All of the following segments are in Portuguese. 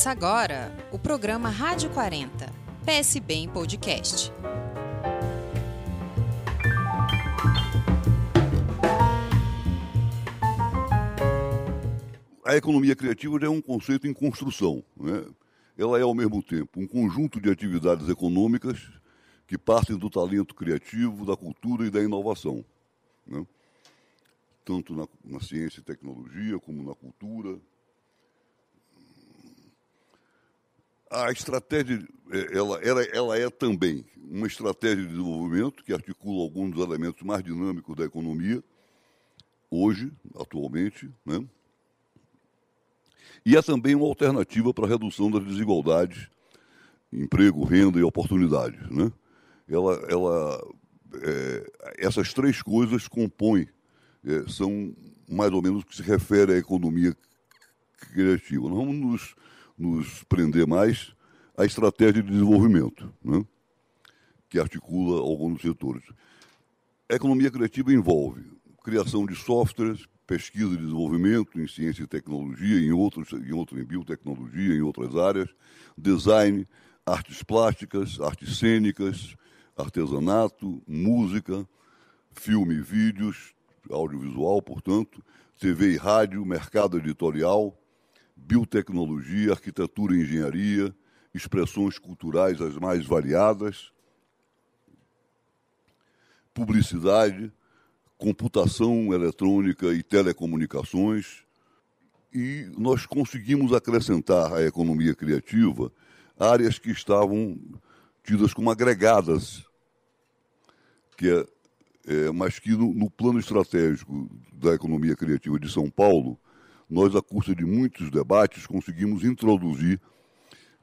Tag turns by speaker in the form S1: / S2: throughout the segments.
S1: Começa agora o programa Rádio 40, PSB em podcast.
S2: A economia criativa é um conceito em construção. Né? Ela é, ao mesmo tempo, um conjunto de atividades econômicas que partem do talento criativo, da cultura e da inovação. Né? Tanto na, na ciência e tecnologia, como na cultura, a estratégia, é, ela, ela, ela, é também uma estratégia de desenvolvimento que articula alguns dos elementos mais dinâmicos da economia, hoje, atualmente, né? e é também uma alternativa para a redução das desigualdades, emprego, renda e oportunidades. Né? Ela, ela, é, essas três coisas compõem, é, são mais ou menos o que se refere à economia criativa. Nós vamos nos nos prender mais à estratégia de desenvolvimento, né? que articula alguns setores. A economia criativa envolve criação de softwares, pesquisa e desenvolvimento em ciência e tecnologia, em outros, em outro, em biotecnologia, em outras áreas, design, artes plásticas, artes cênicas, artesanato, música, filme e vídeos, audiovisual, portanto, TV e rádio, mercado editorial, biotecnologia, arquitetura e engenharia, expressões culturais as mais variadas, publicidade, computação eletrônica e telecomunicações. E nós conseguimos acrescentar à economia criativa áreas que estavam tidas como agregadas, que é, é mas que no, no plano estratégico da economia criativa de São Paulo, nós, à custa de muitos debates, conseguimos introduzir,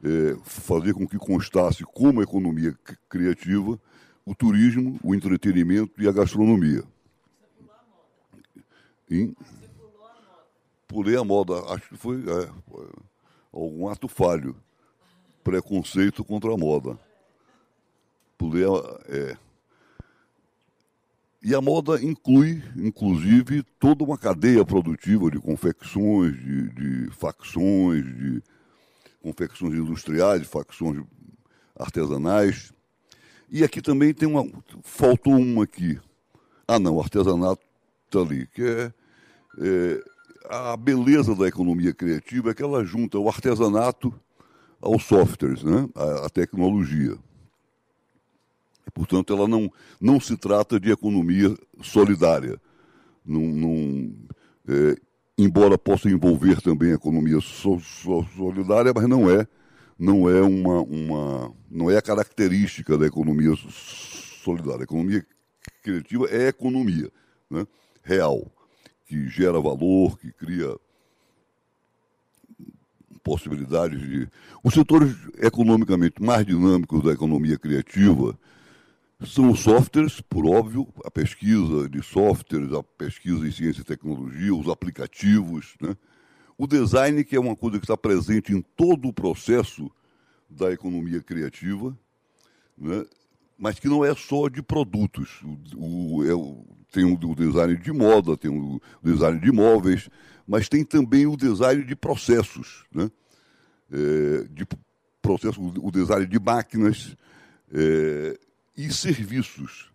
S2: é, fazer com que constasse como economia criativa o turismo, o entretenimento e a gastronomia. Em, pulei a moda, acho que foi é, algum ato falho, preconceito contra a moda. Pulei a, é, e a moda inclui, inclusive, toda uma cadeia produtiva de confecções, de, de facções, de confecções industriais, de facções artesanais. E aqui também tem uma. Faltou uma aqui. Ah, não, artesanato está ali, que é, é, a beleza da economia criativa é que ela junta o artesanato aos softwares, né? a, a tecnologia. Portanto, ela não, não se trata de economia solidária. Não, não é, embora possa envolver também a economia so, so, solidária, mas não é, não é uma, uma, não é a característica da economia solidária. A economia criativa é economia né, real, que gera valor, que cria possibilidades de. Os setores economicamente mais dinâmicos da economia criativa são os softwares, por óbvio, a pesquisa de softwares, a pesquisa em ciência e tecnologia, os aplicativos, né? o design, que é uma coisa que está presente em todo o processo da economia criativa, né? mas que não é só de produtos. O, o, é, tem o, design de moda, tem o design de imóveis, mas tem também o design de processos, né? É, de processo, o design de máquinas, é, e serviços.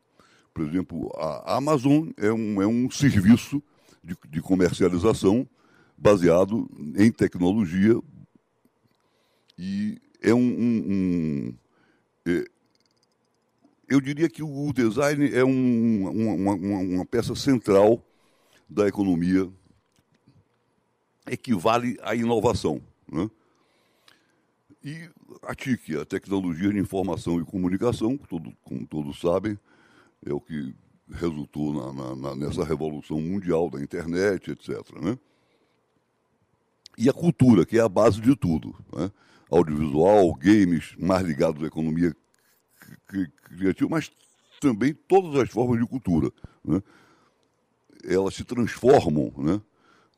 S2: Por exemplo, a Amazon é um, é um serviço de, de comercialização baseado em tecnologia e é um, um, um é, eu diria que o design é um, uma, uma, uma, peça central da economia, equivale à inovação. Né? E a TIC, a Tecnologia de Informação e Comunicação, todo, como todos sabem, é o que resultou na, na, na, nessa revolução mundial da internet, etc. Né? E a cultura, que é a base de tudo. Né? Audiovisual, games, mais ligados à economia criativa, mas também todas as formas de cultura. Né? Elas se transformam né?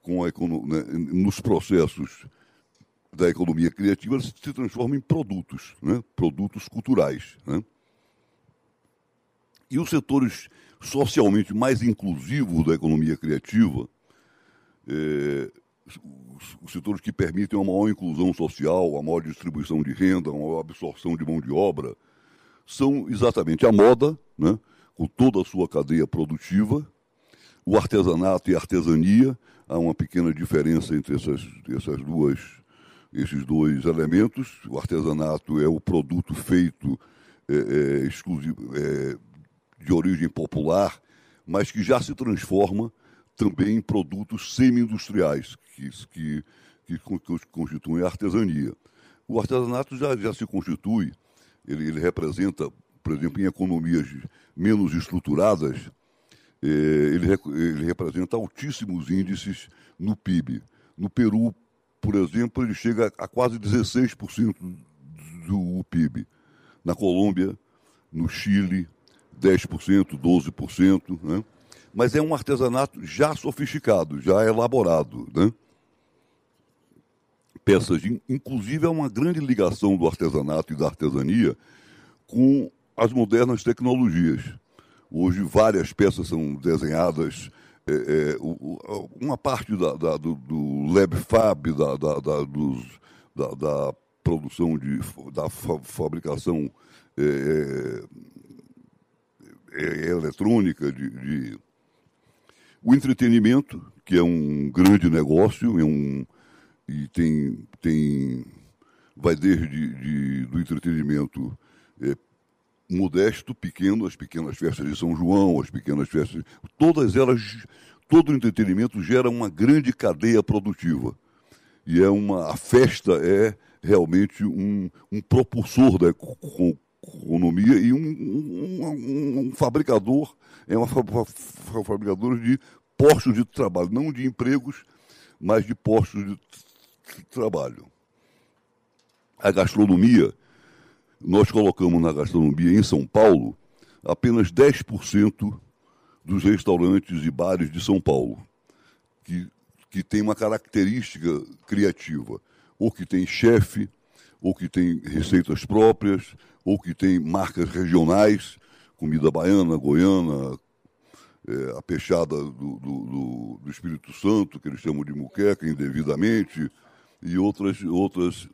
S2: com a, né? nos processos da economia criativa se transforma em produtos, né? produtos culturais. Né? E os setores socialmente mais inclusivos da economia criativa, é, os, setores que permitem uma maior inclusão social, a maior distribuição de renda, uma maior absorção de mão de obra, são exatamente a moda, né, com toda a sua cadeia produtiva, o artesanato e a artesania. Há uma pequena diferença entre essas, essas duas, esses dois elementos. O artesanato é o produto feito é, é, exclusivo, é, de origem popular, mas que já se transforma também em produtos semi-industriais, que, que, que, constituem a artesania. O artesanato já, já se constitui, ele, ele representa, por exemplo, em economias menos estruturadas, eh, ele, ele representa altíssimos índices no PIB. No Peru, por exemplo, ele chega a quase 16% do PIB. Na Colômbia, no Chile, 10%, 12%. Né? Mas é um artesanato já sofisticado, já elaborado. Né? Peças, de, inclusive, é uma grande ligação do artesanato e da artesania com as modernas tecnologias. Hoje, várias peças são desenhadas. É, é, uma parte da, da, do, do Lab Fab, da, da, dos, da, produção, de, da fabricação é, é, é, eletrônica, de, de, o entretenimento, que é um grande negócio, é um, e tem, tem vai desde de, do entretenimento é, modesto, pequeno, as pequenas festas de São João, as pequenas festas, todas elas, todo o entretenimento gera uma grande cadeia produtiva. E é uma, a festa é realmente um, um propulsor da economia e um, um, um fabricador, é uma fabricador de postos de trabalho, não de empregos, mas de postos de trabalho. A gastronomia nós colocamos na gastronomia em São Paulo apenas 10% dos restaurantes e bares de São Paulo, que, que tem uma característica criativa, ou que tem chefe, ou que tem receitas próprias, ou que tem marcas regionais, comida baiana, goiana, é, a peixada do, do, do, Espírito Santo, que eles chamam de muqueca indevidamente, e outras, outras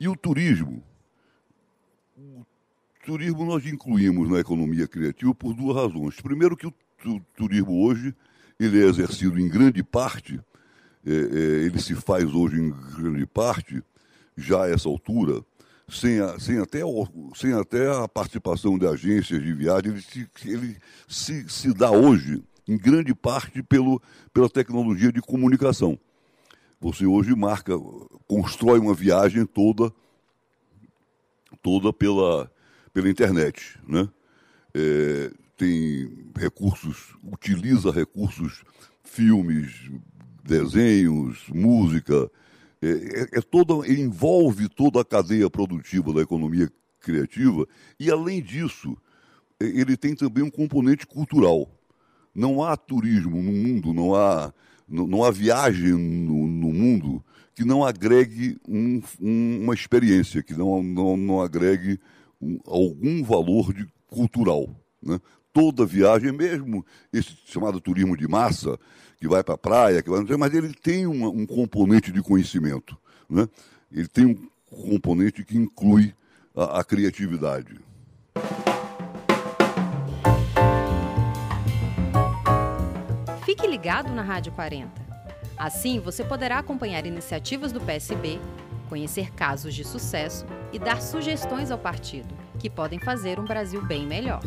S2: e o turismo? O turismo nós incluímos na economia criativa por duas razões. Primeiro que o turismo hoje ele é exercido em grande parte, é, é, ele se faz hoje em grande parte, já a essa altura, sem, a, sem, até, sem até a participação de agências de viagem, ele, se, ele se, se dá hoje, em grande parte, pelo, pela tecnologia de comunicação. Você hoje marca, constrói uma viagem toda, toda pela, pela internet, né? É, tem recursos, utiliza recursos, filmes, desenhos, música, é, é, é toda, envolve toda a cadeia produtiva da economia criativa e, além disso, é, ele tem também um componente cultural. Não há turismo no mundo, não há não há viagem no, no mundo que não agregue um, um, uma experiência, que não, não, não agregue um, algum valor de, cultural. Né? Toda viagem, mesmo esse chamado turismo de massa, que vai para a praia, que vai, mas ele tem uma, um componente de conhecimento. Né? Ele tem um componente que inclui a, a criatividade.
S1: Fique ligado na Rádio 40. Assim, você poderá acompanhar iniciativas do PSB, conhecer casos de sucesso e dar sugestões ao partido, que podem fazer um Brasil bem melhor.